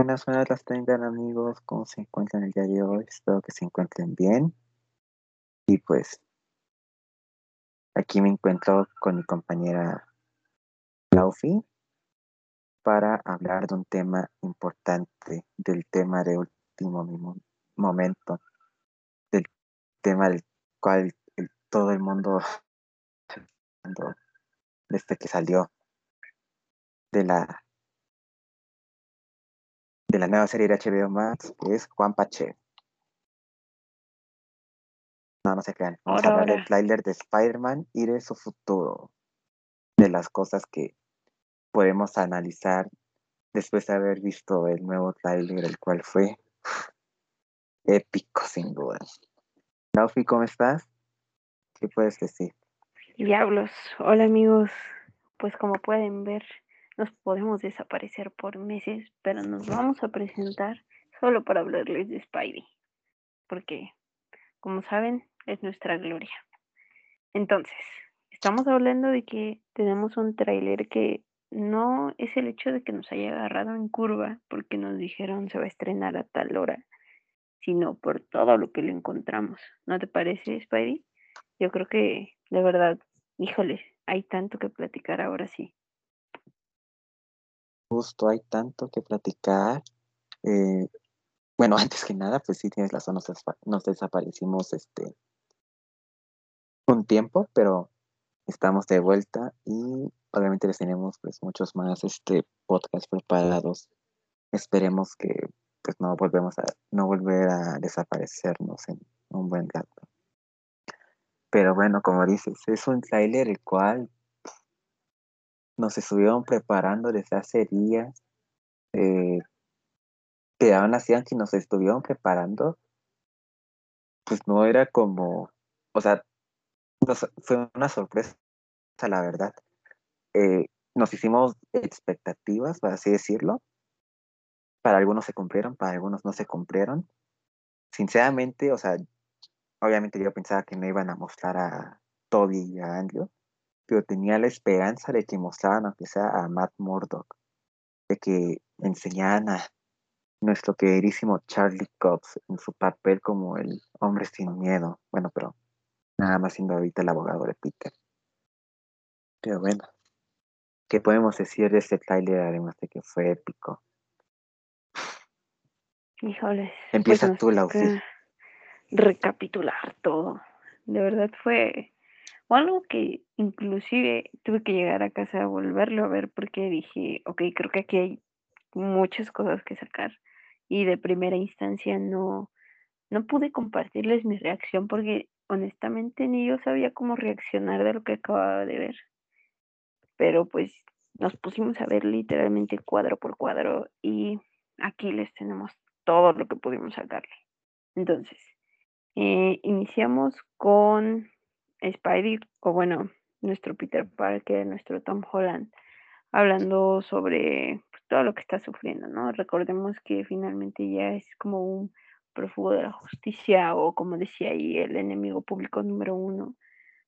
Buenas, buenas las tengan amigos, ¿cómo se encuentran el día de hoy? Espero que se encuentren bien. Y pues aquí me encuentro con mi compañera Laufi para hablar de un tema importante, del tema de último momento, del tema del cual todo el mundo desde que salió de la de la nueva serie de HBO Max, que es Juan Pache. No, no se crean. Vamos a hablar del tráiler de Spider-Man y de su futuro. De las cosas que podemos analizar después de haber visto el nuevo tráiler, el cual fue épico, sin duda. Laufi, ¿cómo estás? ¿Qué puedes decir? Diablos. Hola amigos. Pues como pueden ver, nos podemos desaparecer por meses, pero nos vamos a presentar solo para hablarles de Spidey, porque, como saben, es nuestra gloria. Entonces, estamos hablando de que tenemos un tráiler que no es el hecho de que nos haya agarrado en curva porque nos dijeron se va a estrenar a tal hora, sino por todo lo que le encontramos. ¿No te parece, Spidey? Yo creo que, de verdad, híjole, hay tanto que platicar ahora sí justo hay tanto que platicar. Eh, bueno, antes que nada, pues sí tienes razón, nos, desaparecimos este un tiempo, pero estamos de vuelta y obviamente les tenemos pues muchos más este podcasts preparados. Esperemos que pues no volvemos a no volver a desaparecernos en un buen rato. Pero bueno, como dices, es un trailer el cual nos estuvieron preparando desde hace días, eh, que aún así, aunque nos estuvieron preparando, pues no era como, o sea, fue una sorpresa, la verdad. Eh, nos hicimos expectativas, por así decirlo. Para algunos se cumplieron, para algunos no se cumplieron. Sinceramente, o sea, obviamente yo pensaba que no iban a mostrar a Toby y a Andrew, pero tenía la esperanza de que mostraran, aunque sea a Matt Murdock, de que enseñaran a nuestro queridísimo Charlie Cox en su papel como el hombre sin miedo. Bueno, pero nada más siendo ahorita el abogado de Peter. Pero bueno, ¿qué podemos decir de este trailer además de que fue épico? Híjole. Empieza pues tú, Laufi. Recapitular todo. De verdad fue o algo que inclusive tuve que llegar a casa a volverlo a ver porque dije, ok, creo que aquí hay muchas cosas que sacar. Y de primera instancia no, no pude compartirles mi reacción porque honestamente ni yo sabía cómo reaccionar de lo que acababa de ver. Pero pues nos pusimos a ver literalmente cuadro por cuadro y aquí les tenemos todo lo que pudimos sacarle. Entonces, eh, iniciamos con Spidey, o bueno, nuestro Peter Parker, nuestro Tom Holland, hablando sobre pues, todo lo que está sufriendo, ¿no? Recordemos que finalmente ya es como un prófugo de la justicia o como decía ahí, el enemigo público número uno,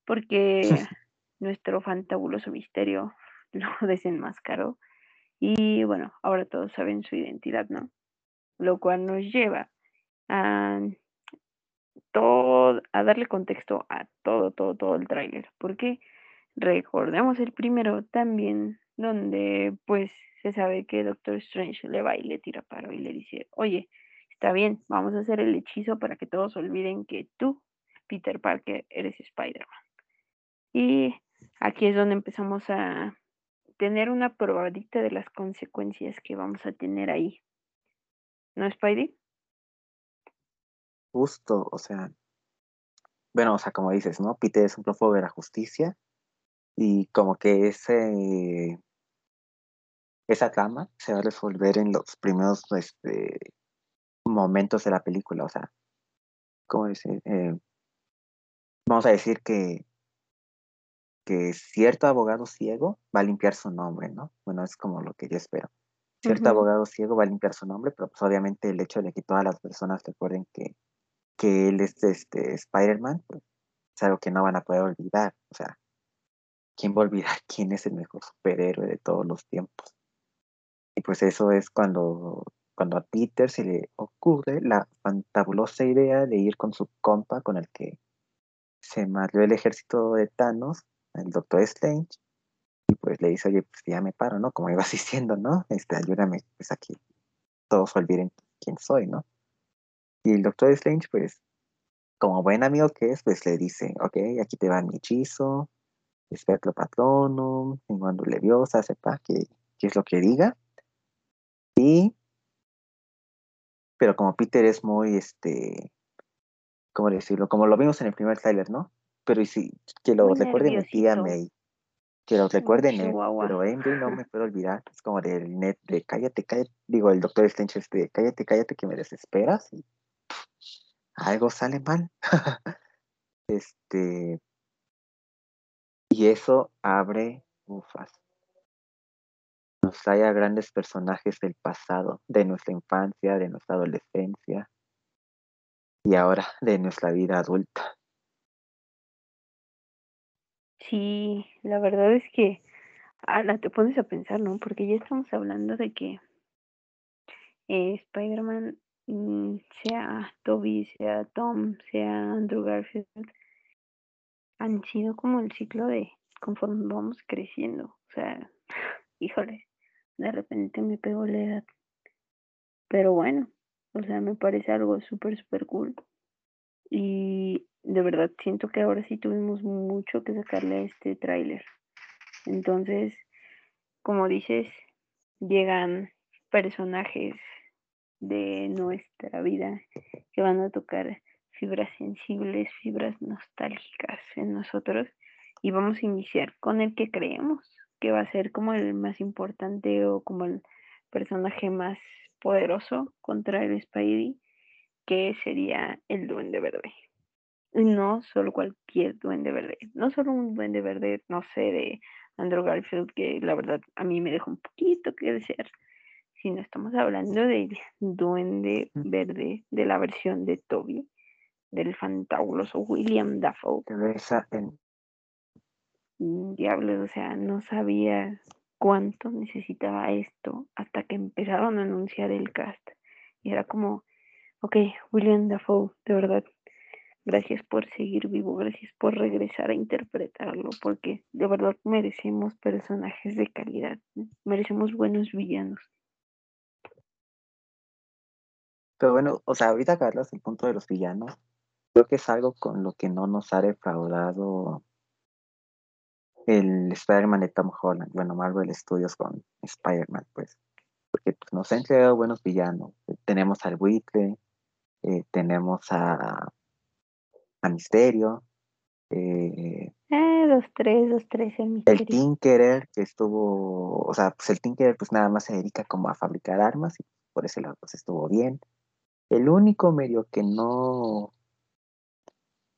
porque nuestro fantabuloso misterio lo desenmascaró y bueno, ahora todos saben su identidad, ¿no? Lo cual nos lleva a todo, a darle contexto a todo, todo, todo el tráiler, porque recordemos el primero también, donde pues se sabe que Doctor Strange le va y le tira paro y le dice, oye, está bien, vamos a hacer el hechizo para que todos olviden que tú, Peter Parker, eres Spider-Man. Y aquí es donde empezamos a tener una probadita de las consecuencias que vamos a tener ahí. ¿No, Spidey? Justo, o sea, bueno, o sea, como dices, ¿no? Peter es un prófugo de la justicia y como que ese esa trama se va a resolver en los primeros este, momentos de la película, o sea, ¿cómo decir? Eh, vamos a decir que que cierto abogado ciego va a limpiar su nombre, ¿no? Bueno, es como lo que yo espero. Cierto abogado ciego va a limpiar su nombre, pero pues obviamente el hecho de que todas las personas recuerden que que él es este Spider-Man, pues, es algo que no van a poder olvidar. O sea, ¿quién va a olvidar quién es el mejor superhéroe de todos los tiempos? Y pues eso es cuando cuando a Peter se le ocurre la fantabulosa idea de ir con su compa con el que se mató el ejército de Thanos, el Doctor Strange, y pues le dice, oye, pues ya me paro, ¿no? Como ibas diciendo, ¿no? Este, ayúdame, pues aquí todos olviden quién soy, ¿no? Y el Doctor Strange, pues, como buen amigo que es, pues le dice, ok, aquí te va mi hechizo, espectro patronum, en leviosa, sepa qué, qué es lo que diga. Y, pero como Peter es muy, este, ¿cómo decirlo? Como lo vimos en el primer trailer, ¿no? Pero y si, que lo recuerde mi tía May, que lo recuerde Ned, pero MJ no me puedo olvidar, es como del Ned de cállate, cállate, digo, el Doctor Strange este, cállate, cállate que me desesperas y algo sale mal. este, y eso abre, ufas, nos trae a grandes personajes del pasado, de nuestra infancia, de nuestra adolescencia y ahora de nuestra vida adulta. Sí, la verdad es que ahora te pones a pensar, ¿no? Porque ya estamos hablando de que eh, Spider-Man, mm, sea Toby, sea Tom, sea Andrew Garfield, han sido como el ciclo de conforme vamos creciendo. O sea, híjole, de repente me pegó la edad. Pero bueno, o sea, me parece algo súper, súper cool. Y de verdad siento que ahora sí tuvimos mucho que sacarle a este tráiler. Entonces, como dices, llegan personajes de nuestra vida que van a tocar fibras sensibles, fibras nostálgicas en nosotros y vamos a iniciar con el que creemos que va a ser como el más importante o como el personaje más poderoso contra el Spidey, que sería el Duende Verde. Y no solo cualquier Duende Verde, no solo un Duende Verde, no sé, de Andrew Garfield, que la verdad a mí me deja un poquito que desear, sino estamos hablando del Duende Verde de la versión de Toby, del fantabuloso William Dafoe. en diablos, o sea, no sabía cuánto necesitaba esto hasta que empezaron a anunciar el cast. Y era como, ok, William Dafoe, de verdad, gracias por seguir vivo, gracias por regresar a interpretarlo, porque de verdad merecemos personajes de calidad, merecemos buenos villanos. Pero bueno, o sea, ahorita Carlos, el punto de los villanos, creo que es algo con lo que no nos ha defraudado el Spider-Man de Tom Holland, bueno, Marvel Studios con Spider-Man, pues, porque pues, nos ha entregado buenos villanos. Tenemos al Buitre, eh, tenemos a, a Misterio, eh, eh, los tres, los tres, el Misterio. El Tinkerer, que estuvo, o sea, pues el Tinkerer pues nada más se dedica como a fabricar armas y por ese lado pues estuvo bien. El único medio que no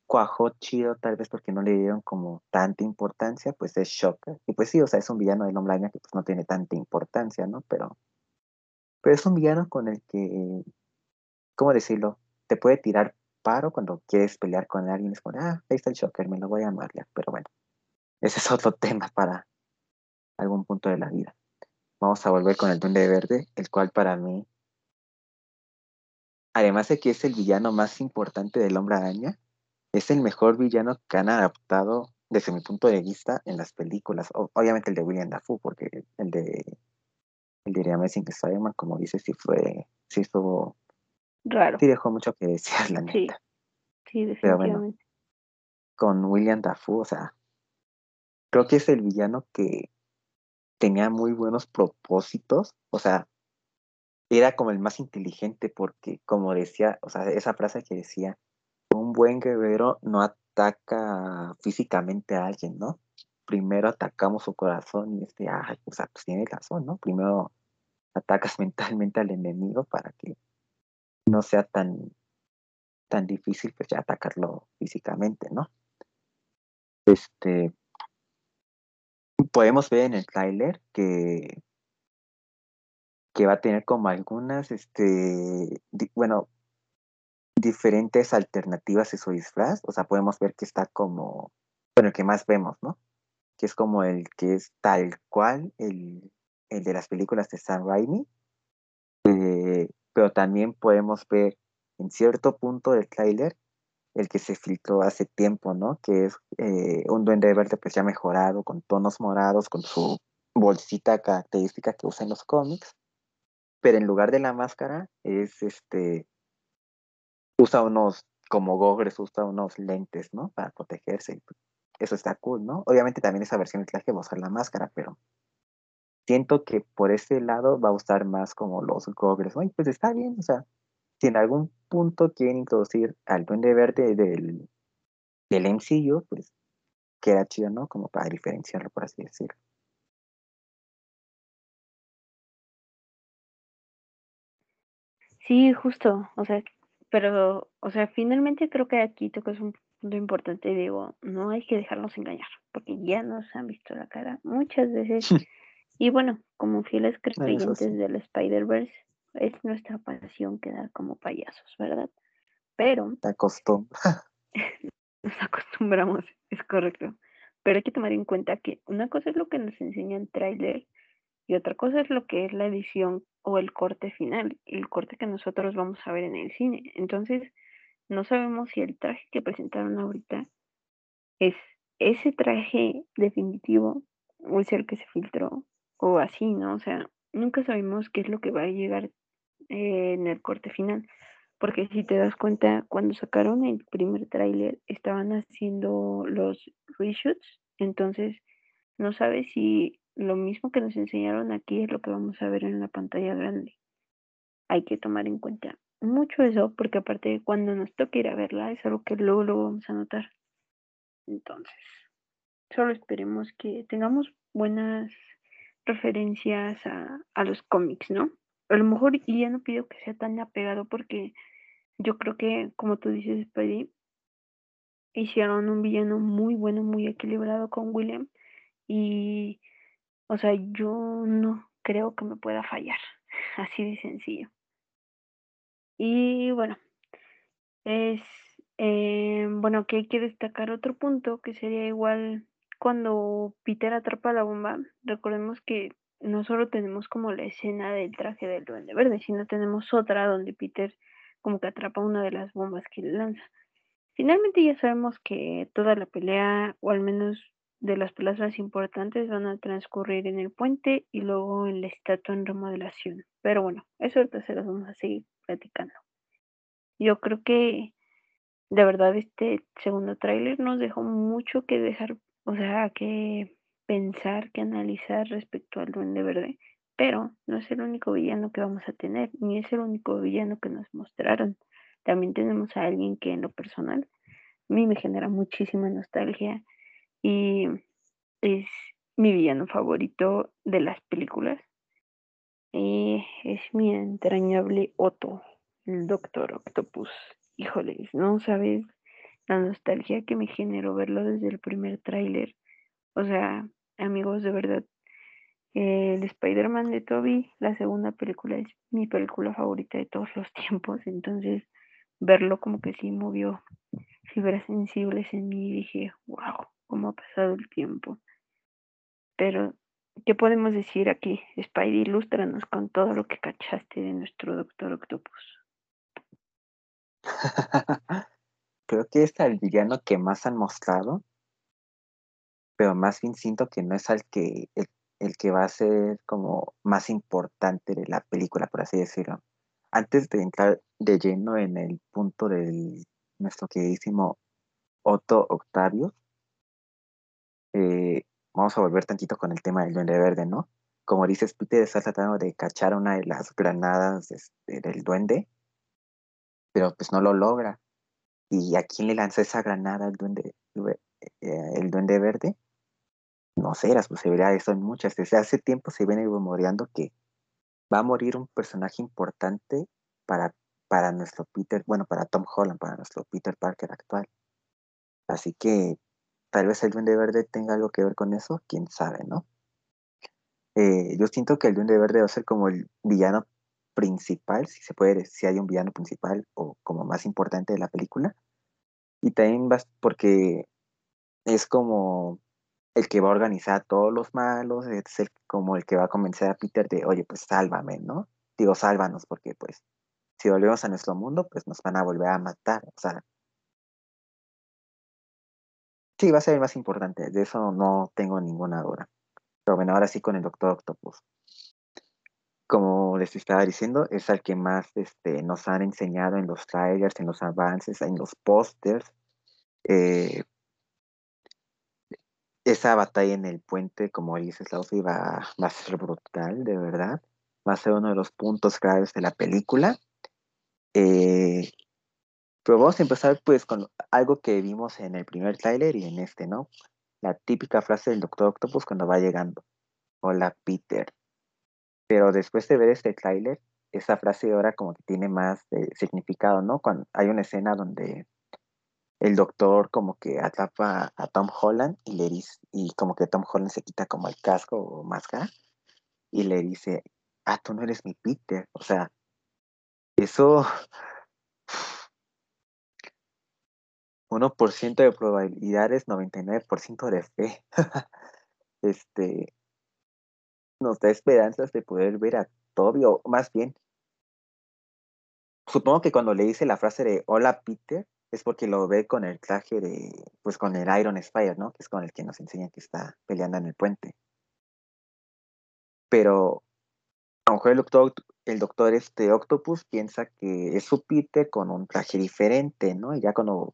cuajó chido, tal vez porque no le dieron como tanta importancia, pues es Shocker. Y pues sí, o sea, es un villano del hombre que pues no tiene tanta importancia, ¿no? Pero, pero es un villano con el que, ¿cómo decirlo? Te puede tirar paro cuando quieres pelear con alguien. Es como, ah, ahí está el Shocker, me lo voy a amar ya. Pero bueno, ese es otro tema para algún punto de la vida. Vamos a volver con el Duende Verde, el cual para mí, además de que es el villano más importante del hombre araña, es el mejor villano que han adaptado desde mi punto de vista en las películas. obviamente el de William Dafoe, porque el de el de Amazing Spider-Man, como dices, sí fue, sí estuvo raro. Sí dejó mucho que desear, la neta. Sí, definitivamente. Pero bueno, con William Dafoe, o sea, creo que es el villano que tenía muy buenos propósitos, o sea, era como el más inteligente porque, como decía, o sea, esa frase que decía, un buen guerrero no ataca físicamente a alguien, ¿no? Primero atacamos su corazón y este, ah, o sea, pues tiene razón, ¿no? Primero atacas mentalmente al enemigo para que no sea tan, tan difícil pues ya atacarlo físicamente, ¿no? Este, podemos ver en el trailer que que va a tener como algunas, este, bueno, diferentes alternativas a su disfraz. O sea, podemos ver que está como, bueno, el que más vemos, ¿no? Que es como el que es tal cual el, el de las películas de Sam Raimi. Eh, pero también podemos ver en cierto punto del tráiler el que se filtró hace tiempo, ¿no? Que es eh, un duende verde pues ya mejorado, con tonos morados, con su bolsita característica que usa en los cómics, pero en lugar de la máscara es este, usa unos, como gogres, usa unos lentes, ¿no? Para protegerse. Eso está cool, ¿no? Obviamente también esa versión del traje va a usar la máscara, pero siento que por ese lado va a usar más como los gogres, pues está bien, o sea, si en algún punto quieren introducir al Duende Verde del, del MCU, pues queda chido, ¿no? Como para diferenciarlo, por así decirlo. Sí, justo, o sea, pero, o sea, finalmente creo que aquí tocas un punto importante, digo, no hay que dejarnos engañar, porque ya nos han visto la cara muchas veces. y bueno, como fieles creyentes del Spider-Verse, es nuestra pasión quedar como payasos, ¿verdad? Pero... Te nos acostumbramos, es correcto. Pero hay que tomar en cuenta que una cosa es lo que nos enseña el tráiler y otra cosa es lo que es la edición o el corte final, el corte que nosotros vamos a ver en el cine. Entonces, no sabemos si el traje que presentaron ahorita es ese traje definitivo o es el que se filtró o así, ¿no? O sea, nunca sabemos qué es lo que va a llegar en el corte final. Porque si te das cuenta, cuando sacaron el primer tráiler, estaban haciendo los reshoots, entonces no sabes si lo mismo que nos enseñaron aquí es lo que vamos a ver en la pantalla grande. Hay que tomar en cuenta mucho eso, porque aparte de cuando nos toque ir a verla, es algo que luego lo vamos a notar. Entonces, solo esperemos que tengamos buenas referencias a, a los cómics, ¿no? a lo mejor y ya no pido que sea tan apegado porque yo creo que, como tú dices, Spidey, hicieron un villano muy bueno, muy equilibrado con William y, o sea, yo no creo que me pueda fallar, así de sencillo. Y bueno, es, eh, bueno, que hay que destacar otro punto que sería igual cuando Peter atrapa la bomba, recordemos que no solo tenemos como la escena del traje del duende verde, sino tenemos otra donde Peter como que atrapa una de las bombas que le lanza. Finalmente ya sabemos que toda la pelea, o al menos de las plazas importantes, van a transcurrir en el puente y luego en la estatua en remodelación. Pero bueno, eso ahorita se las vamos a seguir platicando. Yo creo que de verdad este segundo tráiler nos dejó mucho que dejar, o sea, que pensar, que analizar respecto al Duende Verde, pero no es el único villano que vamos a tener, ni es el único villano que nos mostraron. También tenemos a alguien que en lo personal a mí me genera muchísima nostalgia y es mi villano favorito de las películas. Y es mi entrañable Otto, el Doctor Octopus. Híjoles, no sabes la nostalgia que me generó verlo desde el primer tráiler. O sea, amigos, de verdad, el Spider-Man de Toby, la segunda película, es mi película favorita de todos los tiempos. Entonces, verlo como que sí movió fibras sensibles en mí y dije, wow, cómo ha pasado el tiempo. Pero, ¿qué podemos decir aquí? Spidey, ilústranos con todo lo que cachaste de nuestro Doctor Octopus. Creo que es el villano que más han mostrado pero más bien siento que no es el que, el, que va a ser como más importante de la película, por así decirlo. Antes de entrar de lleno en el punto de nuestro queridísimo Otto Octavio, eh, vamos a volver tantito con el tema del duende verde, ¿no? Como dices, Peter está tratando de cachar una de las granadas este, del duende, pero pues no lo logra. ¿Y a quién le lanzó esa granada el duende, eh, el duende verde? no sé, las posibilidades son muchas. Desde hace tiempo se viene rumoreando que va a morir un personaje importante para, para nuestro Peter, bueno, para Tom Holland, para nuestro Peter Parker actual. Así que tal vez el Duende Verde tenga algo que ver con eso, quién sabe, ¿no? Eh, yo siento que el Duende Verde va a ser como el villano principal, si se puede si hay un villano principal o como más importante de la película. Y también va porque es como el que va a organizar a todos los malos, es el, como el que va a convencer a Peter de, oye, pues sálvame, ¿no? Digo, sálvanos, porque pues si volvemos a nuestro mundo, pues nos van a volver a matar. O sea, sí, va a ser el más importante. De eso no tengo ninguna duda. Pero bueno, ahora sí con el Doctor Octopus. Como les estaba diciendo, es el que más este, nos han enseñado en los trailers, en los avances, en los pósters. Eh, esa batalla en el puente, como dices, la va, va a ser brutal, de verdad. Va a ser uno de los puntos claves de la película. Eh, pero vamos a empezar pues con algo que vimos en el primer tráiler y en este, ¿no? La típica frase del Doctor Octopus cuando va llegando. Hola Peter. Pero después de ver este tráiler, esa frase ahora como que tiene más significado, ¿no? Cuando hay una escena donde el doctor como que atrapa a Tom Holland y le dice, y como que Tom Holland se quita como el casco o máscara y le dice, ah, tú no eres mi Peter. O sea, eso 1% de probabilidades, 99% de fe. este nos da esperanzas de poder ver a Toby, o más bien, supongo que cuando le dice la frase de hola Peter, es porque lo ve con el traje de, pues con el Iron Spider, ¿no? Que es con el que nos enseña que está peleando en el puente. Pero a lo mejor el doctor, el doctor este Octopus piensa que es su Peter con un traje diferente, ¿no? Y ya cuando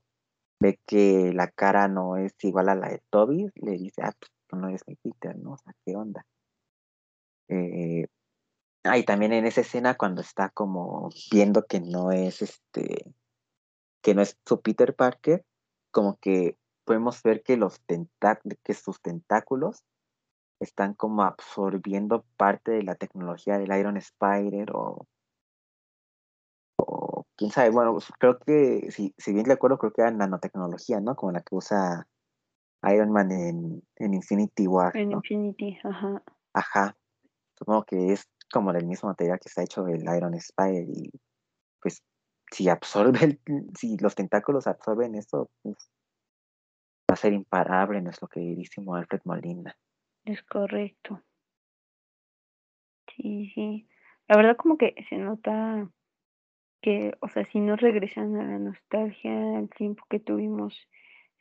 ve que la cara no es igual a la de Toby, le dice, ah, pues tú no eres mi Peter, ¿no? O sea, ¿qué onda? Eh, ah, y también en esa escena cuando está como viendo que no es este que no es su Peter Parker, como que podemos ver que los que sus tentáculos están como absorbiendo parte de la tecnología del Iron Spider o, o quién sabe, bueno, pues, creo que si, si bien recuerdo, creo que era nanotecnología, ¿no? Como la que usa Iron Man en, en Infinity War. En Infinity, ajá. Ajá. Supongo que es como del mismo material que está hecho el Iron Spider y pues si absorbe, si los tentáculos absorben esto, pues, va a ser imparable nuestro queridísimo Alfred Molina. Es correcto. Sí, sí. La verdad como que se nota que, o sea, si no regresan a la nostalgia, al tiempo que tuvimos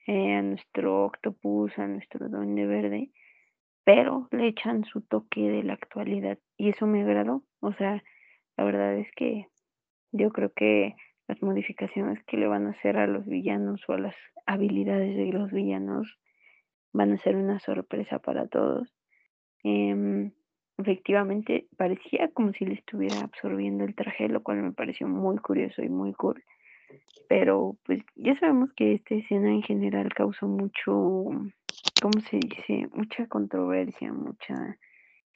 eh, a nuestro octopus, a nuestro duende verde, pero le echan su toque de la actualidad y eso me agradó. O sea, la verdad es que yo creo que las modificaciones que le van a hacer a los villanos o a las habilidades de los villanos van a ser una sorpresa para todos. Em, efectivamente, parecía como si le estuviera absorbiendo el traje, lo cual me pareció muy curioso y muy cool. Pero pues ya sabemos que esta escena en general causó mucho, ¿cómo se dice? Mucha controversia, mucha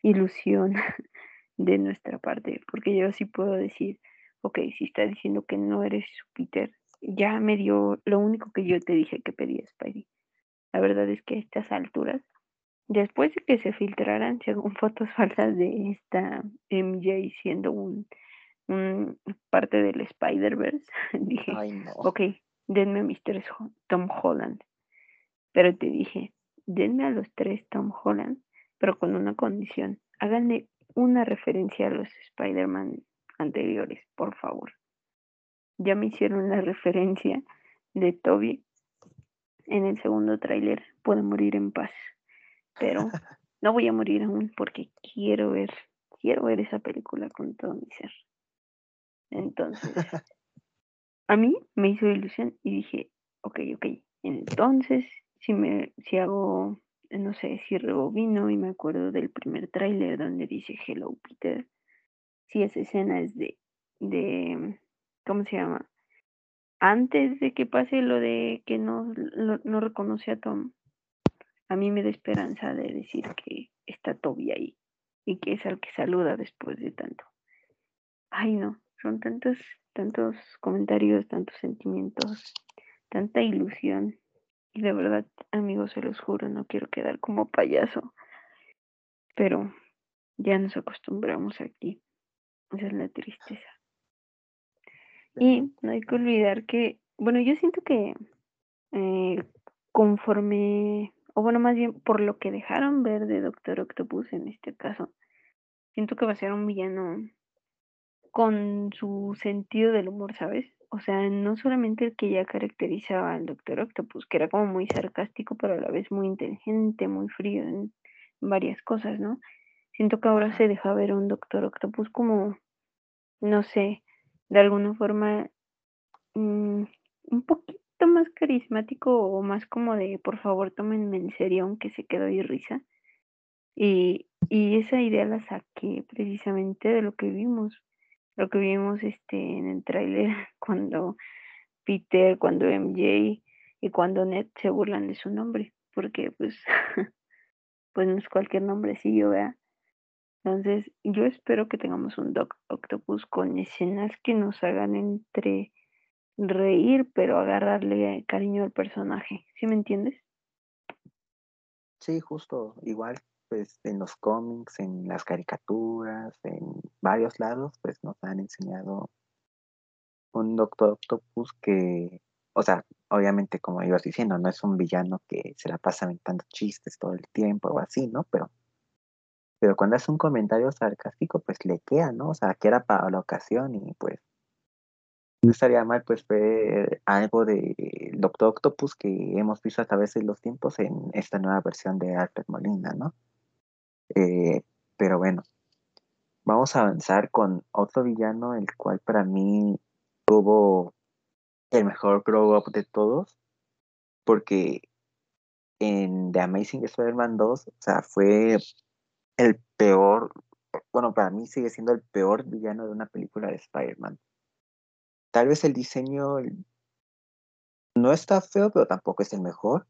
ilusión de nuestra parte, porque yo sí puedo decir, ok, si está diciendo que no eres Peter, ya me dio lo único que yo te dije que pedía Spidey. La verdad es que a estas alturas, después de que se filtraran según fotos falsas de esta MJ siendo un, parte del Spider-Verse, dije, ok, denme a mis tres Tom Holland. Pero te dije, denme a los tres Tom Holland, pero con una condición. Háganle una referencia a los Spider-Man anteriores, por favor. Ya me hicieron la referencia de Toby en el segundo tráiler, puedo morir en paz. Pero no voy a morir aún porque quiero ver, quiero ver esa película con todo mi ser. Entonces, a mí me hizo ilusión y dije, ok, ok, entonces si me, si hago, no sé, si rebobino y me acuerdo del primer tráiler donde dice Hello Peter, si esa escena es de, de, ¿cómo se llama? Antes de que pase lo de que no, no reconoce a Tom, a mí me da esperanza de decir que está Toby ahí y que es al que saluda después de tanto. Ay, no, son tantos, tantos comentarios, tantos sentimientos, tanta ilusión. Y de verdad, amigos, se los juro, no quiero quedar como payaso. Pero ya nos acostumbramos aquí. Esa es la tristeza. Y no hay que olvidar que, bueno, yo siento que eh, conforme, o bueno, más bien por lo que dejaron ver de Doctor Octopus en este caso, siento que va a ser un villano con su sentido del humor, ¿sabes? O sea, no solamente el que ya caracterizaba al Doctor Octopus, que era como muy sarcástico, pero a la vez muy inteligente, muy frío en varias cosas, ¿no? Siento que ahora se deja ver un Doctor Octopus como, no sé, de alguna forma mm, un poquito más carismático o más como de, por favor, tómenme en serio, aunque se quedó y risa. Y, y esa idea la saqué precisamente de lo que vimos, lo que vimos este, en el tráiler cuando Peter, cuando MJ y cuando Ned se burlan de su nombre, porque pues, pues no es cualquier nombrecillo, vea. Entonces, yo espero que tengamos un Doc Octopus con escenas que nos hagan entre reír, pero agarrarle cariño al personaje. ¿Sí me entiendes? Sí, justo igual, pues en los cómics, en las caricaturas, en varios lados, pues nos han enseñado un Doctor Octopus que, o sea, obviamente como ibas diciendo, no es un villano que se la pasa aventando chistes todo el tiempo o así, ¿no? Pero, pero cuando hace un comentario sarcástico, pues le queda, ¿no? O sea, que era para la ocasión y pues no estaría mal pues ver algo de Doctor Octopus que hemos visto a través de los tiempos en esta nueva versión de Alfred Molina, ¿no? Eh, pero bueno, vamos a avanzar con otro villano, el cual para mí tuvo el mejor grow up de todos, porque en The Amazing Spider-Man 2, o sea, fue el peor, bueno, para mí sigue siendo el peor villano de una película de Spider-Man. Tal vez el diseño no está feo, pero tampoco es el mejor.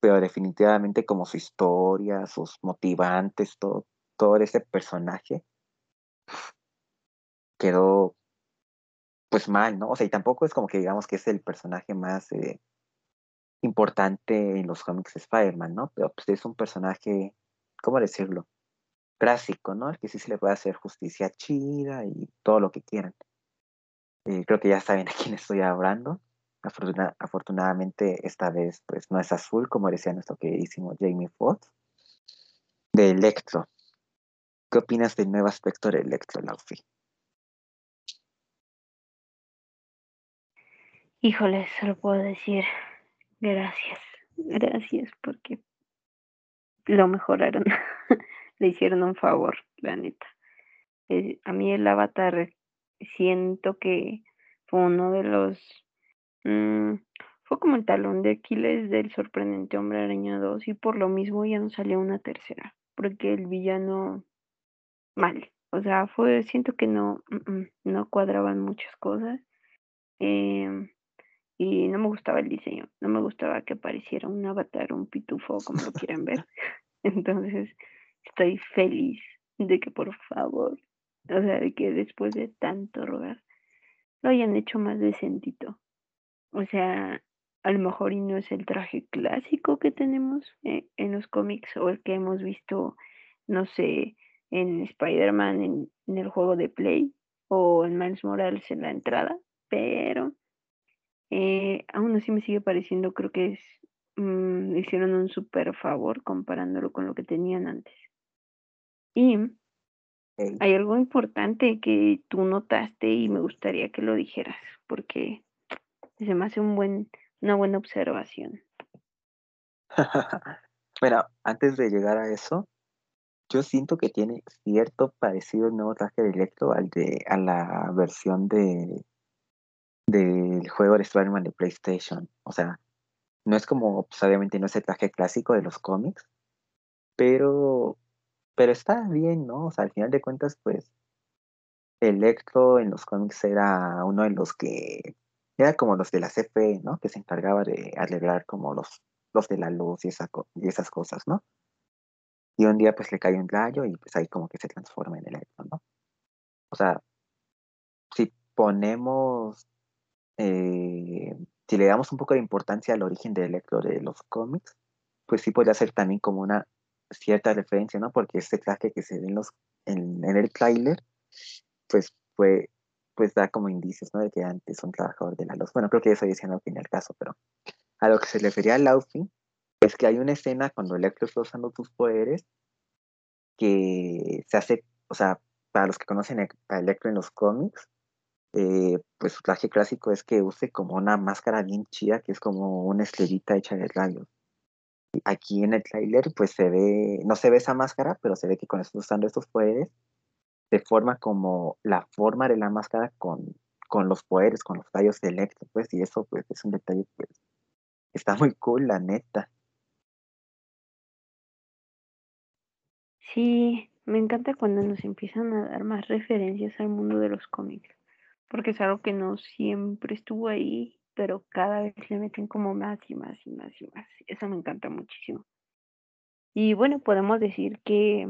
Pero definitivamente como su historia, sus motivantes, todo, todo ese personaje quedó pues mal, ¿no? O sea, y tampoco es como que digamos que es el personaje más eh, importante en los cómics de Spider-Man, ¿no? Pero pues es un personaje, ¿cómo decirlo? Clásico, ¿no? El que sí se le puede hacer justicia chida y todo lo que quieran. Creo que ya saben a quién estoy hablando. afortunadamente esta vez pues no es azul, como decía nuestro queridísimo Jamie Foxx. De Electro. ¿Qué opinas del nuevo aspecto de Electro, Laufi? Híjole, solo puedo decir gracias. Gracias porque lo mejoraron. Le hicieron un favor, la neta. Eh, a mí el avatar siento que fue uno de los... Mm, fue como el talón de Aquiles del sorprendente Hombre Araña 2 y por lo mismo ya no salió una tercera, porque el villano mal, o sea, fue, siento que no, mm, mm, no cuadraban muchas cosas em, y no me gustaba el diseño, no me gustaba que pareciera un avatar, un pitufo, como lo quieran ver. Entonces, estoy feliz de que por favor o sea, de que después de tanto rogar, lo hayan hecho más decentito. O sea, a lo mejor y no es el traje clásico que tenemos eh, en los cómics o el que hemos visto, no sé, en Spider-Man en, el juego de Play o en Miles Morales en la entrada, pero eh, aún así me sigue pareciendo, creo que es, mm, hicieron un súper favor comparándolo con lo que tenían antes. Y hay algo importante que tú notaste y me gustaría que lo dijeras, porque se me hace un buen, una buena observación. bueno, antes de llegar a eso, yo siento que tiene cierto parecido el nuevo traje de Electro al de a la versión de del juego de Spider-Man de PlayStation. O sea, no es como, pues obviamente no es el traje clásico de los cómics, pero pero está bien, ¿no? O sea, al final de cuentas, pues, Electro en los cómics era uno de los que, era como los de la CFE, ¿no? Que se encargaba de arreglar como los, los de la luz y, esa, y esas cosas, ¿no? Y un día pues le cae un rayo y pues ahí como que se transforma en Electro, ¿no? O sea, si ponemos, eh, si le damos un poco de importancia al origen de Electro de los cómics, pues sí podría ser también como una cierta referencia, ¿no? Porque este traje que se ve en, los, en, el trailer, pues fue, pues da como indicios, ¿no? De que antes un trabajador de la luz. Bueno, creo que eso decía no tiene el caso, pero a lo que se refería a Laufey es que hay una escena cuando Electro está usando tus poderes que se hace, o sea, para los que conocen a Electro en los cómics, eh, pues su traje clásico es que use como una máscara bien chida, que es como una estrellita hecha de rayos. Aquí en el trailer, pues se ve, no se ve esa máscara, pero se ve que con está usando estos poderes, se forma como la forma de la máscara con, con los poderes, con los rayos Electro, pues, y eso pues es un detalle, pues, está muy cool, la neta. Sí, me encanta cuando nos empiezan a dar más referencias al mundo de los cómics, porque es algo que no siempre estuvo ahí, pero cada vez le meten como más y más y más y más. Eso me encanta muchísimo. Y bueno, podemos decir que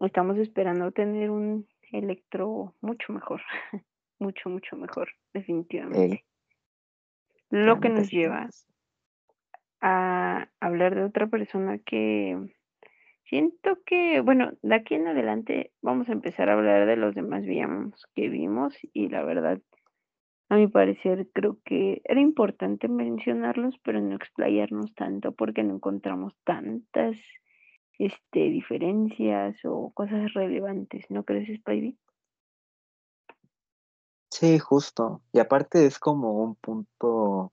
estamos esperando tener un electro mucho mejor, mucho, mucho mejor, definitivamente. Lo que nos lleva a hablar de otra persona que Siento que, bueno, de aquí en adelante vamos a empezar a hablar de los demás villanos que vimos y la verdad, a mi parecer, creo que era importante mencionarlos, pero no explayarnos tanto porque no encontramos tantas este, diferencias o cosas relevantes, ¿no crees, Spidey? Sí, justo. Y aparte es como un punto,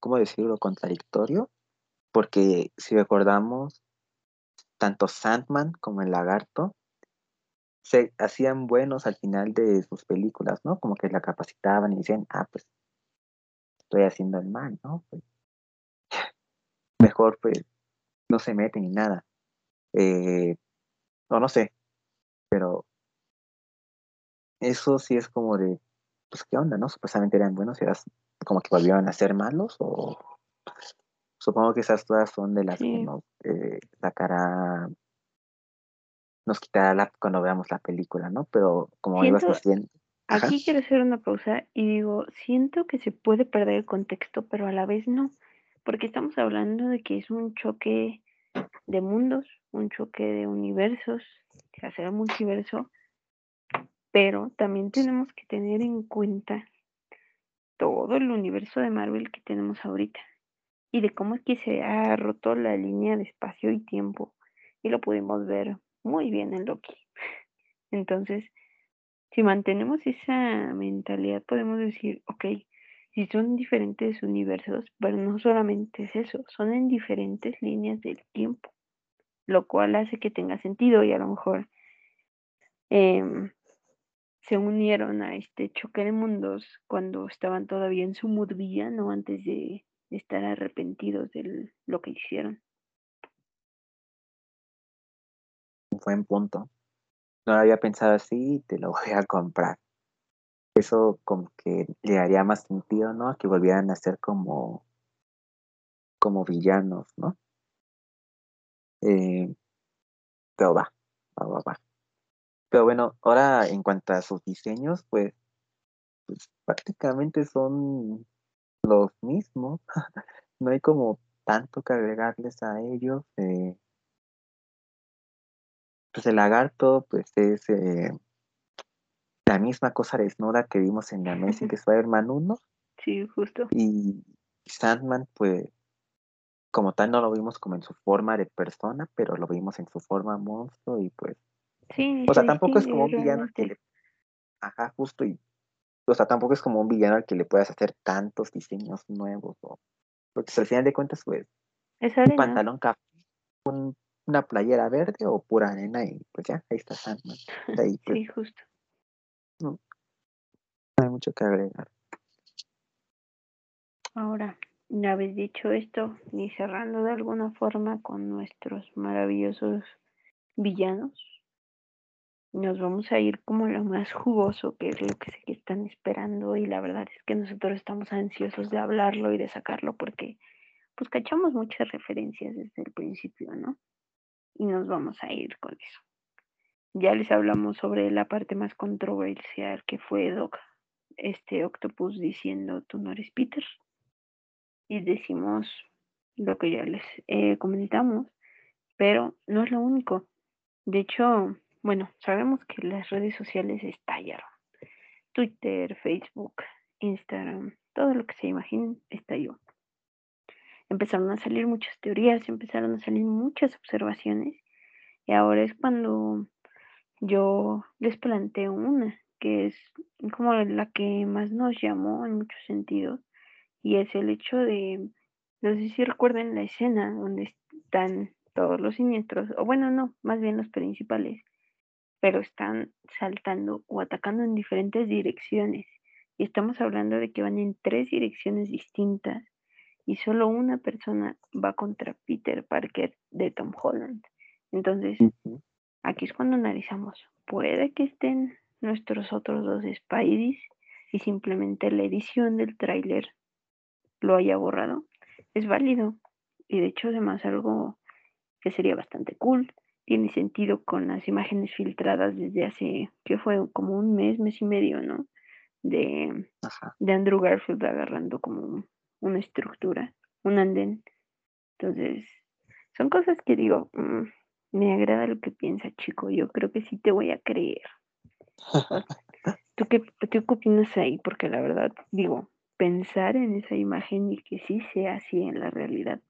¿cómo decirlo?, contradictorio, porque si recordamos, tanto Sandman como el lagarto se hacían buenos al final de sus películas, ¿no? Como que la capacitaban y decían, ah, pues estoy haciendo el mal, ¿no? Pues, mejor pues no se meten ni nada. Eh, no, no sé, pero eso sí es como de, pues qué onda, ¿no? Supuestamente eran buenos y eras como que volvieron a ser malos o Supongo que esas todas son de las que nos eh, sacará, nos quitará la, cuando veamos la película, ¿no? Pero como ibas diciendo. Aquí quiero hacer una pausa y digo, siento que se puede perder el contexto, pero a la vez no, porque estamos hablando de que es un choque de mundos, un choque de universos, se hace el multiverso, pero también tenemos que tener en cuenta todo el universo de Marvel que tenemos ahorita y de cómo es que se ha roto la línea de espacio y tiempo. Y lo pudimos ver muy bien en Loki. Entonces, si mantenemos esa mentalidad, podemos decir, ok, si son diferentes universos, pero no solamente es eso, son en diferentes líneas del tiempo, lo cual hace que tenga sentido y a lo mejor em, se unieron a este choque de mundos cuando estaban todavía en su mood no antes de estar arrepentidos de lo que hicieron. Buen punto. No lo había pensado así te lo voy a comprar. Eso como que le haría más sentido, ¿no? Que volvieran a ser como, como villanos, ¿no? Eh, pero va, va, va, va. Pero bueno, ahora en cuanto a sus diseños, pues, pues prácticamente son los mismos. no hay como tanto que agregarles a ellos. Eh. Pues el lagarto, pues es eh, la misma cosa desnuda que vimos en la Amazing Spider-Man 1. Sí, justo. Y Sandman, pues, como tal no lo vimos como en su forma de persona, pero lo vimos en su forma monstruo y pues... Sí, o sea, tampoco es como un villano que le... Ajá, justo, y o sea, tampoco es como un villano al que le puedas hacer tantos diseños nuevos. O, porque al final de cuentas, pues, un pantalón café, una playera verde o pura arena y pues ya, ahí está Sandman. Ahí, pues, sí, justo. No, hay mucho que agregar. Ahora, una vez dicho esto, y cerrando de alguna forma con nuestros maravillosos villanos, nos vamos a ir como lo más jugoso, que es lo que sé que están esperando y la verdad es que nosotros estamos ansiosos de hablarlo y de sacarlo porque pues cachamos muchas referencias desde el principio, ¿no? Y nos vamos a ir con eso. Ya les hablamos sobre la parte más controversial que fue Doc, este octopus diciendo tú no eres Peter. Y decimos lo que ya les eh, comentamos, pero no es lo único. De hecho, bueno, sabemos que las redes sociales estallaron. Twitter, Facebook, Instagram, todo lo que se imaginen estalló. Empezaron a salir muchas teorías, empezaron a salir muchas observaciones y ahora es cuando yo les planteo una, que es como la que más nos llamó en muchos sentidos, y es el hecho de, no sé si recuerden la escena donde están todos los siniestros, o bueno, no, más bien los principales, pero están saltando o atacando en diferentes direcciones. Y estamos hablando de que van en tres direcciones distintas y solo una persona va contra Peter Parker de Tom Holland. Entonces, aquí es cuando analizamos, puede que estén nuestros otros dos Spideys y simplemente la edición del tráiler lo haya borrado. Es válido y de hecho además algo que sería bastante cool. Tiene sentido con las imágenes filtradas desde hace, que fue como un mes, mes y medio, ¿no? De, de Andrew Garfield agarrando como una estructura, un andén. Entonces, son cosas que digo, mm, me agrada lo que piensa, chico. Yo creo que sí te voy a creer. ¿Tú qué, ¿Tú qué opinas ahí? Porque la verdad, digo, pensar en esa imagen y que sí sea así en la realidad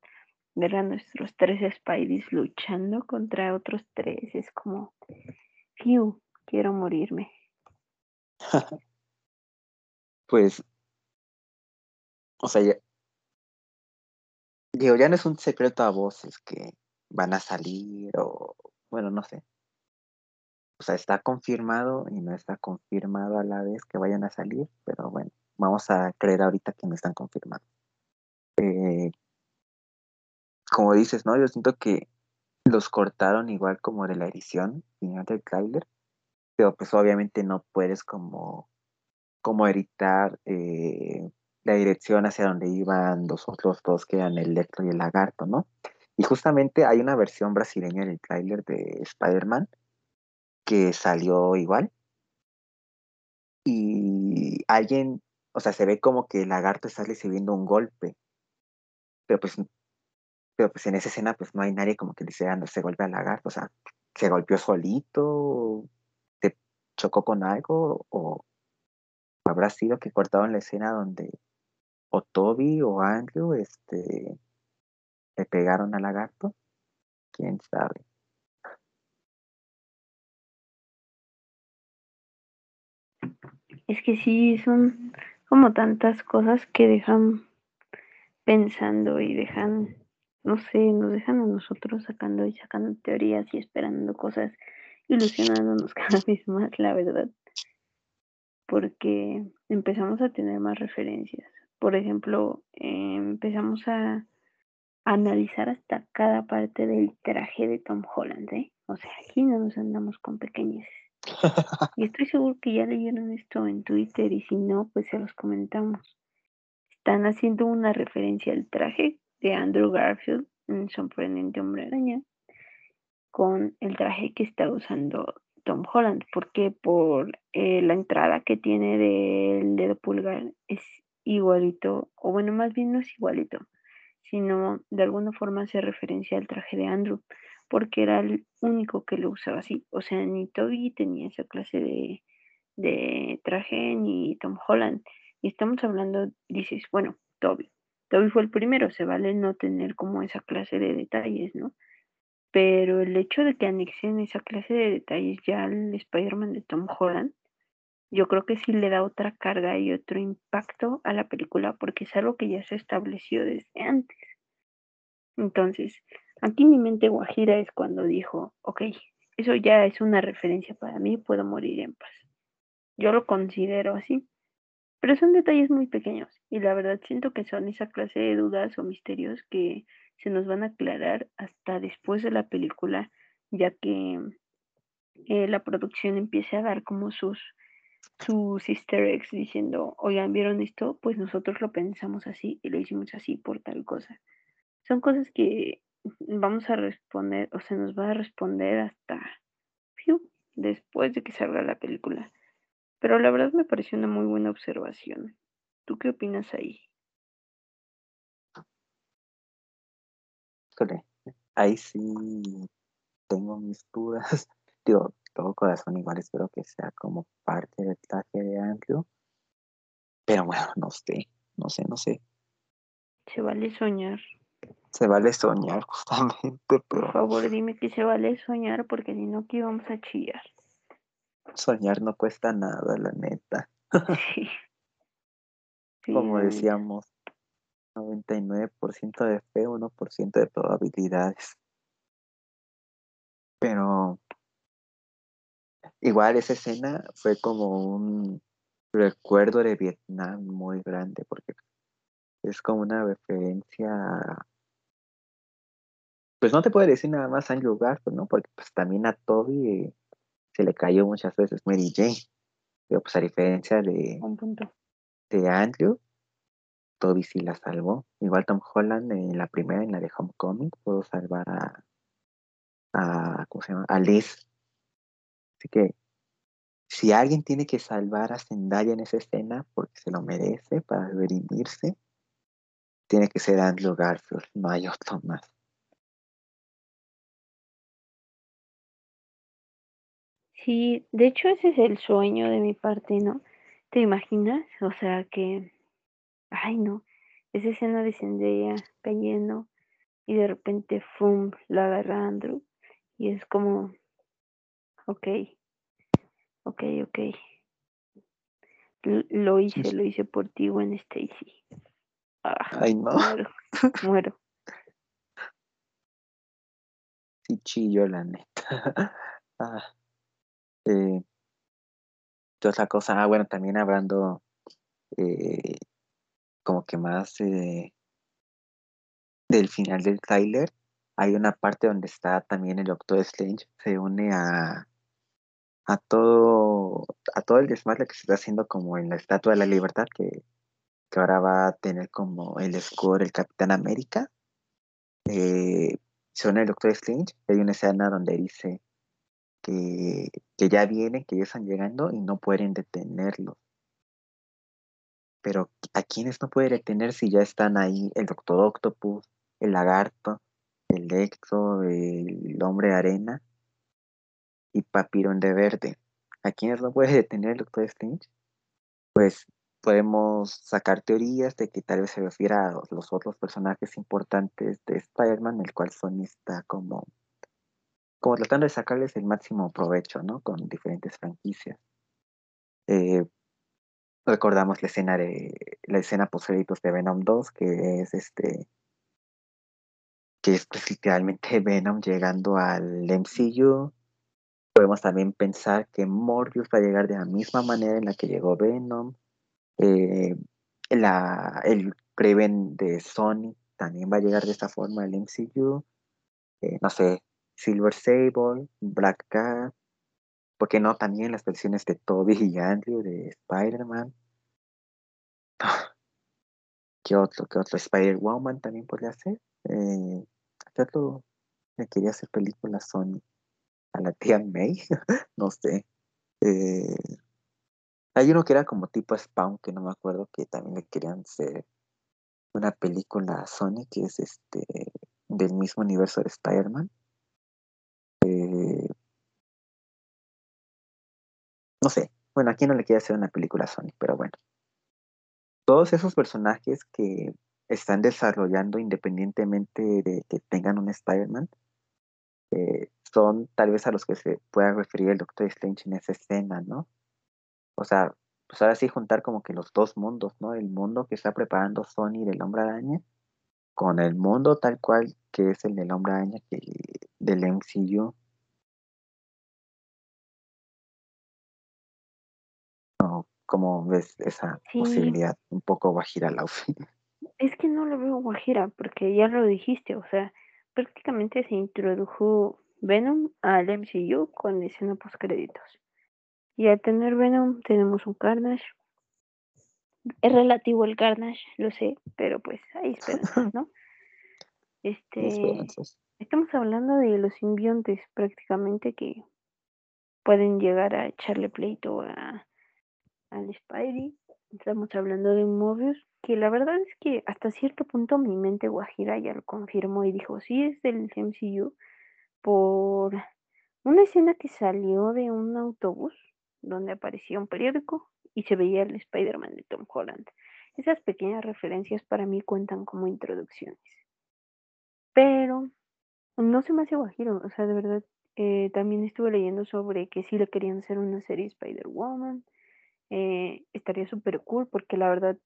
ver a nuestros tres Spideys luchando contra otros tres es como, fiu, quiero morirme. pues, o sea, ya, digo, ya no es un secreto a voces que van a salir o, bueno, no sé. O sea, está confirmado y no está confirmado a la vez que vayan a salir, pero bueno, vamos a creer ahorita que no están confirmados. Eh, como dices, ¿no? Yo siento que los cortaron igual como de la edición final del trailer, pero pues obviamente no puedes como, como editar eh, la dirección hacia donde iban los otros dos que eran el electro y el lagarto, ¿no? Y justamente hay una versión brasileña del trailer de Spider-Man que salió igual. Y alguien, o sea, se ve como que el lagarto está recibiendo un golpe. Pero pues pero pues en esa escena pues no hay nadie como que dice, ah, no, se golpea al lagarto, o sea, se golpeó solito, te chocó con algo, o habrá sido que cortaron la escena donde o Toby o Andrew este, le pegaron al lagarto, quién sabe. Es que sí, son como tantas cosas que dejan pensando y dejan no sé, nos dejan a nosotros sacando y sacando teorías y esperando cosas, ilusionándonos cada vez más, la verdad. Porque empezamos a tener más referencias. Por ejemplo, eh, empezamos a analizar hasta cada parte del traje de Tom Holland, ¿eh? O sea, aquí no nos andamos con pequeñas. Y estoy seguro que ya leyeron esto en Twitter y si no, pues se los comentamos. Están haciendo una referencia al traje de Andrew Garfield en Sorprendente Hombre Araña con el traje que está usando Tom Holland, porque por eh, la entrada que tiene del dedo pulgar es igualito, o bueno, más bien no es igualito, sino de alguna forma hace referencia al traje de Andrew, porque era el único que lo usaba así, o sea, ni Toby tenía esa clase de, de traje, ni Tom Holland, y estamos hablando, dices, bueno, Toby, Toby fue el primero, se vale no tener como esa clase de detalles, ¿no? Pero el hecho de que anexen esa clase de detalles ya al Spider-Man de Tom Holland, yo creo que sí le da otra carga y otro impacto a la película porque es algo que ya se estableció desde antes. Entonces, aquí mi mente guajira es cuando dijo, ok, eso ya es una referencia para mí, puedo morir en paz. Yo lo considero así. Pero son detalles muy pequeños y la verdad siento que son esa clase de dudas o misterios que se nos van a aclarar hasta después de la película, ya que eh, la producción empiece a dar como sus, sus easter eggs diciendo, oigan, ¿vieron esto? Pues nosotros lo pensamos así y lo hicimos así por tal cosa. Son cosas que vamos a responder o se nos va a responder hasta después de que salga la película. Pero la verdad me pareció una muy buena observación. ¿Tú qué opinas ahí? ahí sí tengo mis dudas. todo corazón igual espero que sea como parte del traje de Andrew. Pero bueno, no sé, no sé, no sé. Se vale soñar. Se vale soñar, justamente, Por favor, dime que se vale soñar porque si no, aquí vamos a chillar. soñar no cuesta nada, la neta. Sí. Sí, Como decíamos, 99% de fe, 1% de probabilidades. Pero igual esa escena fue como un recuerdo de Vietnam muy grande, porque es como una referencia a- Pues no te puedo decir nada más a Andrew Garfield, ¿no? Porque pues también a Toby se le cayó muchas veces Mary Jane. Pero pues a diferencia de, Un punto. de Andrew, Toby sí la salvó. Igual Tom Holland en la primera, en la de Homecoming, pudo salvar a, a ¿cómo se llama? A Liz. Así que si alguien tiene que salvar a Zendaya en esa escena porque se lo merece para redimirse, tiene que ser Andrew Garfield, no hay otro más. Sí, de hecho ese es el sueño de mi parte, ¿no? ¿Te imaginas? O sea que, ay no, esa escena de Zendaya cayendo y de repente, ¡fum!, la agarra Andrew y es como, ok, ok, ok, L- lo hice, lo hice por ti, Gwen Stacy. Ah, Ay, no, muero, muero. sí chillo la neta. ah, eh, ¿qué otra cosa? Ah, bueno, también hablando eh, como que más eh, del final del tráiler, hay una parte donde está también el Doctor Strange, se une a, a todo, a todo el desmadre que se está haciendo como en la Estatua de la Libertad, que, que ahora va a tener como el escudo del Capitán América. Eh, une el Doctor Strange, hay una escena donde dice que, que ya vienen, que ya están llegando y no pueden detenerlos. Pero ¿a quiénes no puede detener si ya están ahí el Doctor Octopus, el Lagarto, el Electro, el Hombre de Arena y Papirón de Verde? ¿A quiénes no puede detener el Doctor Strange? Pues podemos sacar teorías de que tal vez se refiera a los otros personajes importantes de Spider-Man, el cual Sony está como, como tratando de sacarles el máximo provecho, ¿no? Con diferentes franquicias. Eh, recordamos la escena de la escena de Venom 2 que es este que es pues, literalmente Venom llegando al MCU podemos también pensar que Morbius va a llegar de la misma manera en la que llegó Venom eh, el Kraven de Sony también va a llegar de esta forma al MCU eh, no sé Silver Sable Black Cat ¿por qué no también las versiones de Toby y Andrew de Spider-Man ¿Qué otro? ¿Qué otro? Spider-Woman también podría ser. Eh, ¿Qué otro me quería hacer película Sony? A la tía May, no sé. Eh, hay uno que era como tipo Spawn, que no me acuerdo, que también le querían hacer una película a Sony, que es este del mismo universo de Spider-Man. Eh, no sé. Bueno, aquí no le quiere hacer una película a Sony, pero bueno. Todos esos personajes que están desarrollando independientemente de que tengan un Spider-Man, eh, son tal vez a los que se pueda referir el Doctor Strange en esa escena, ¿no? O sea, pues ahora sí juntar como que los dos mundos, ¿no? El mundo que está preparando Sony del Hombre Araña con el mundo tal cual que es el del Hombre Araña que, del MCU. ¿no? ¿Cómo ves esa Sí. posibilidad? Un poco Bajira Laufi. Es que no lo veo guajira, porque ya lo dijiste, o sea, prácticamente se introdujo Venom al MCU con escena post créditos. Y al tener Venom tenemos un Carnage. Es relativo el Carnage, lo sé, pero pues hay esperanzas, ¿no? Este, Esperanzas. estamos hablando de los simbiontes prácticamente que pueden llegar a echarle pleito a, al Spidey. Estamos hablando de un Mobius que la verdad es que hasta cierto punto mi mente guajira ya lo confirmó y dijo, sí es del MCU por una escena que salió de un autobús donde aparecía un periódico y se veía el Spider-Man de Tom Holland. Esas pequeñas referencias para mí cuentan como introducciones. Pero no se me hace guajiro, o sea, de verdad, eh, también estuve leyendo sobre que sí le querían hacer una serie Spider-Woman. Eh, estaría súper cool porque la verdad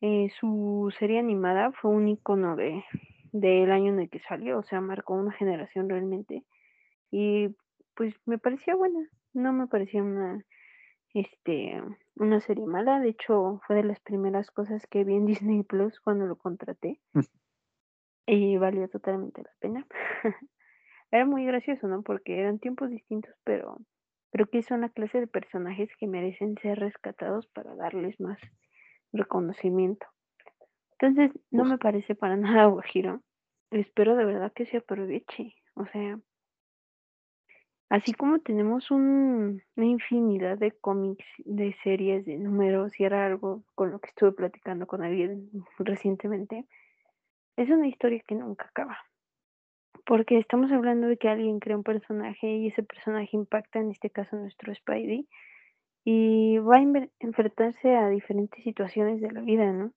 eh, su serie animada fue un icono de del año en el que salió, o sea, marcó una generación realmente. Y pues me parecía buena, no me parecía una este una serie mala, de hecho fue de las primeras cosas que vi en Disney Plus cuando lo contraté. y valió totalmente la pena. Era muy gracioso, ¿no? Porque eran tiempos distintos, pero creo que son la clase de personajes que merecen ser rescatados para darles más reconocimiento. Entonces, no me parece para nada guajiro. Espero de verdad que se aproveche. O sea, así como tenemos un- una infinidad de cómics, de series, de números, y era algo con lo que estuve platicando con alguien recientemente, es una historia que nunca acaba. Porque estamos hablando de que alguien crea un personaje y ese personaje impacta, en este caso, nuestro Spidey, y va a enfrentarse a diferentes situaciones de la vida, ¿no?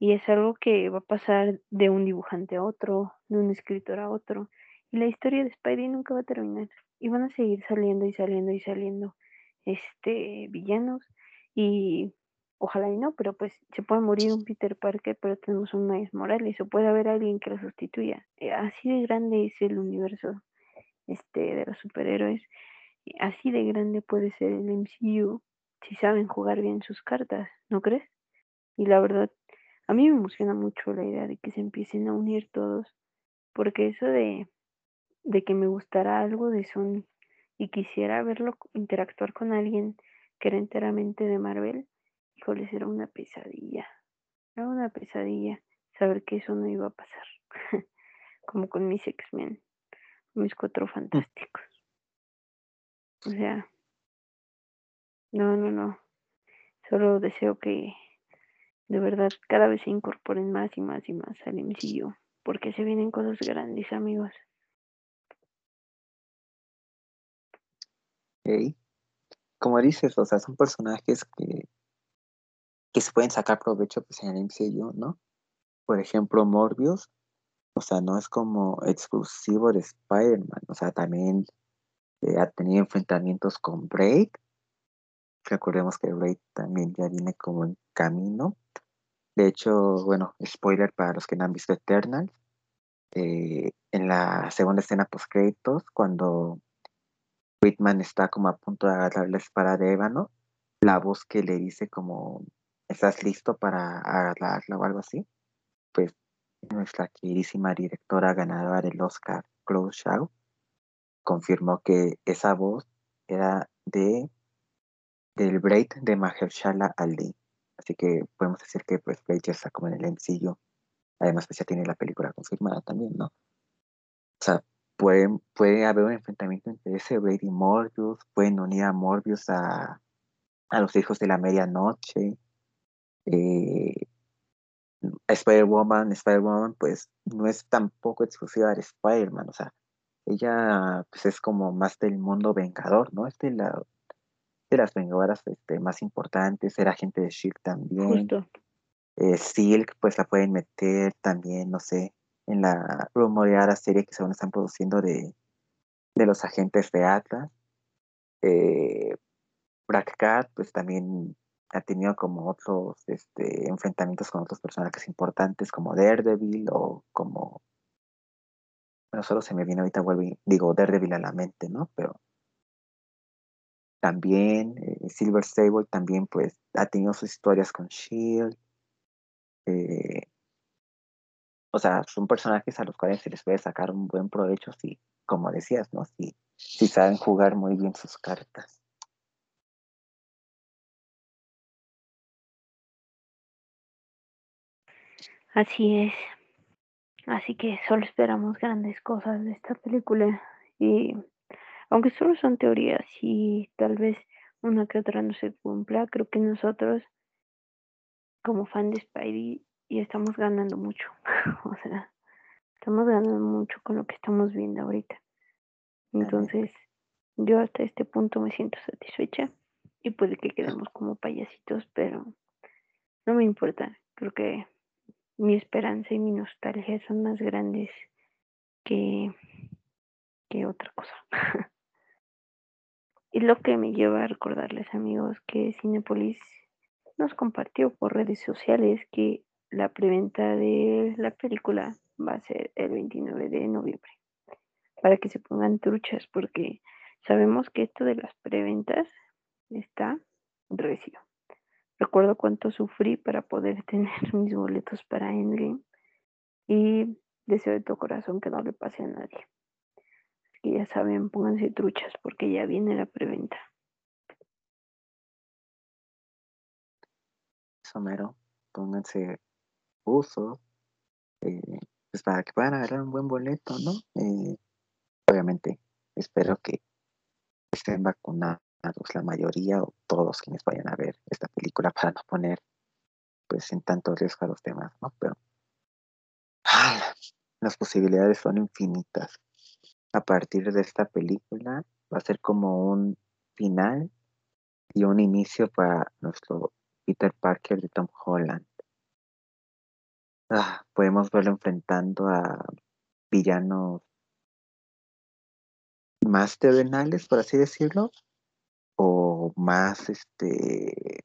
Y es algo que va a pasar de un dibujante a otro, de un escritor a otro. Y la historia de Spidey nunca va a terminar. Y van a seguir saliendo y saliendo y saliendo este villanos. Y ojalá y no, pero pues se puede morir un Peter Parker, pero tenemos un Miles Morales, o puede haber alguien que lo sustituya. Eh, así de grande es el universo este de los superhéroes. Así de grande puede ser el MCU si saben jugar bien sus cartas, ¿no crees? Y la verdad, a mí me emociona mucho la idea de que se empiecen a unir todos, porque eso de, de que me gustara algo de Sony y quisiera verlo interactuar con alguien que era enteramente de Marvel, híjole, era una pesadilla. Era una pesadilla saber que eso no iba a pasar. Como con mis X-Men, mis cuatro fantásticos. O sea, no, no, no. Solo deseo que de verdad cada vez se incorporen más y más y más al MCU, porque se vienen cosas grandes, amigos. Ok. Como dices, o sea, son personajes que, que se pueden sacar provecho pues, en el MCU, ¿no? Por ejemplo, Morbius, o sea, no es como exclusivo de Spider-Man, o sea, también eh, ha tenido enfrentamientos con Blade. Recordemos que Blade también ya viene como en camino. De hecho, bueno, spoiler para los que no han visto Eternals, eh, en la segunda escena post créditos, cuando Whitman está como a punto de agarrar la espada de ébano, la voz que le dice como, ¿estás listo para agarrarla o algo así? Pues nuestra queridísima directora ganadora del Oscar, Chloe Shaw, confirmó que esa voz era de del Braid de Mahershala Ali. Así que podemos decir que pues Braid ya está como en el MCU. Además, pues ya tiene la película confirmada también, ¿no? O sea, puede, puede haber un enfrentamiento entre ese Braid y Morbius, pueden unir a Morbius a, a los hijos de la medianoche. Eh, Spider-Woman, Spider-Woman, pues no es tampoco exclusiva de Spider-Man, o sea, ella pues es como más del mundo vengador, ¿no? Es de, la, de las vengadoras este, más importantes, era agente de S.H.I.E.L.D. también. Justo. Eh, Silk, pues la pueden meter también, no sé, en la rumoreada serie que según están produciendo de, de los agentes de Atlas. Eh, Black Cat, pues también ha tenido como otros este, enfrentamientos con otros personajes importantes como Daredevil o como... Bueno, solo se me viene ahorita, vuelvo, digo Daredevil a la mente, ¿no? Pero también eh, Silver Sable también pues ha tenido sus historias con Shield. Eh, o sea, son personajes a los cuales se les puede sacar un buen provecho si, como decías, ¿no? Si, si saben jugar muy bien sus cartas. Así es. Así que solo esperamos grandes cosas de esta película. Y aunque solo son teorías y tal vez una que otra no se cumpla, creo que nosotros, como fan de Spidey, ya estamos ganando mucho. o sea, estamos ganando mucho con lo que estamos viendo ahorita. Entonces, yo hasta este punto me siento satisfecha y puede que quedemos como payasitos, pero no me importa. Creo que mi esperanza y mi nostalgia son más grandes que que otra cosa. y lo que me lleva a recordarles amigos que Cinepolis nos compartió por redes sociales que la preventa de la película va a ser el 29 de noviembre. Para que se pongan truchas, porque sabemos que esto de las preventas está recio. Recuerdo cuánto sufrí para poder tener mis boletos para Endgame y deseo de tu corazón que no le pase a nadie. Que ya saben, pónganse truchas porque ya viene la preventa. Somero, pónganse uso eh, pues para que puedan agarrar un buen boleto, ¿no? Eh, obviamente, espero que estén vacunados la mayoría o todos quienes vayan a ver esta película para no poner pues en tanto riesgo a los demás, ¿no? Pero las posibilidades son infinitas. A partir de esta película va a ser como un final y un inicio para nuestro Peter Parker de Tom Holland. Ah, podemos verlo enfrentando a villanos más terrenales, por así decirlo, o más, este,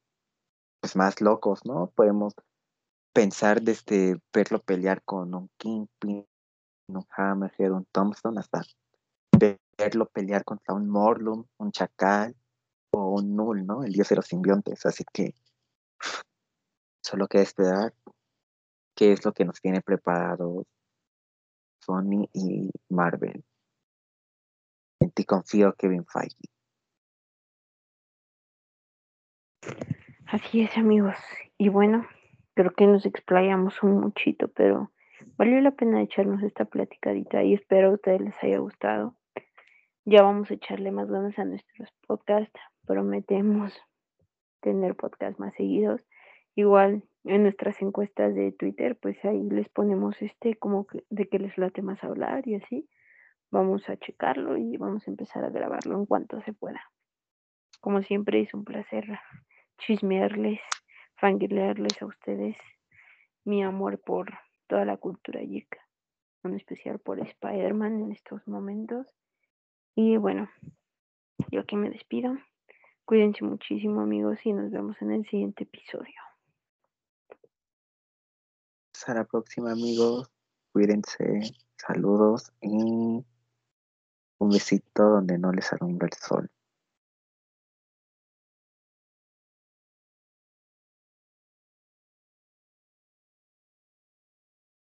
pues más locos, ¿no? Podemos pensar desde verlo pelear con un Kingpin, un Hammerhead, un Thompson, hasta verlo pelear contra un Morlun, un Chacal o un Null, ¿no? El dios de los simbiontes. Así que solo queda esperar qué es lo que nos tiene preparado Sony y Marvel. En ti confío, Kevin Feige. Así es, amigos. Y bueno, creo que nos explayamos un muchito, pero valió la pena echarnos esta platicadita y espero a ustedes les haya gustado. Ya vamos a echarle más ganas a nuestros podcasts. Prometemos tener podcasts más seguidos. Igual en nuestras encuestas de Twitter, pues ahí les ponemos este como que, de que les late más hablar y así. Vamos a checarlo y vamos a empezar a grabarlo en cuanto se pueda. Como siempre es un placer chismearles, fangirlearles a ustedes mi amor por toda la cultura geek, en especial por Spider-Man en estos momentos. Y bueno, yo aquí me despido. Cuídense muchísimo amigos y nos vemos en el siguiente episodio. Hasta la próxima amigos. Cuídense. Saludos y un besito donde no les alumbra el sol.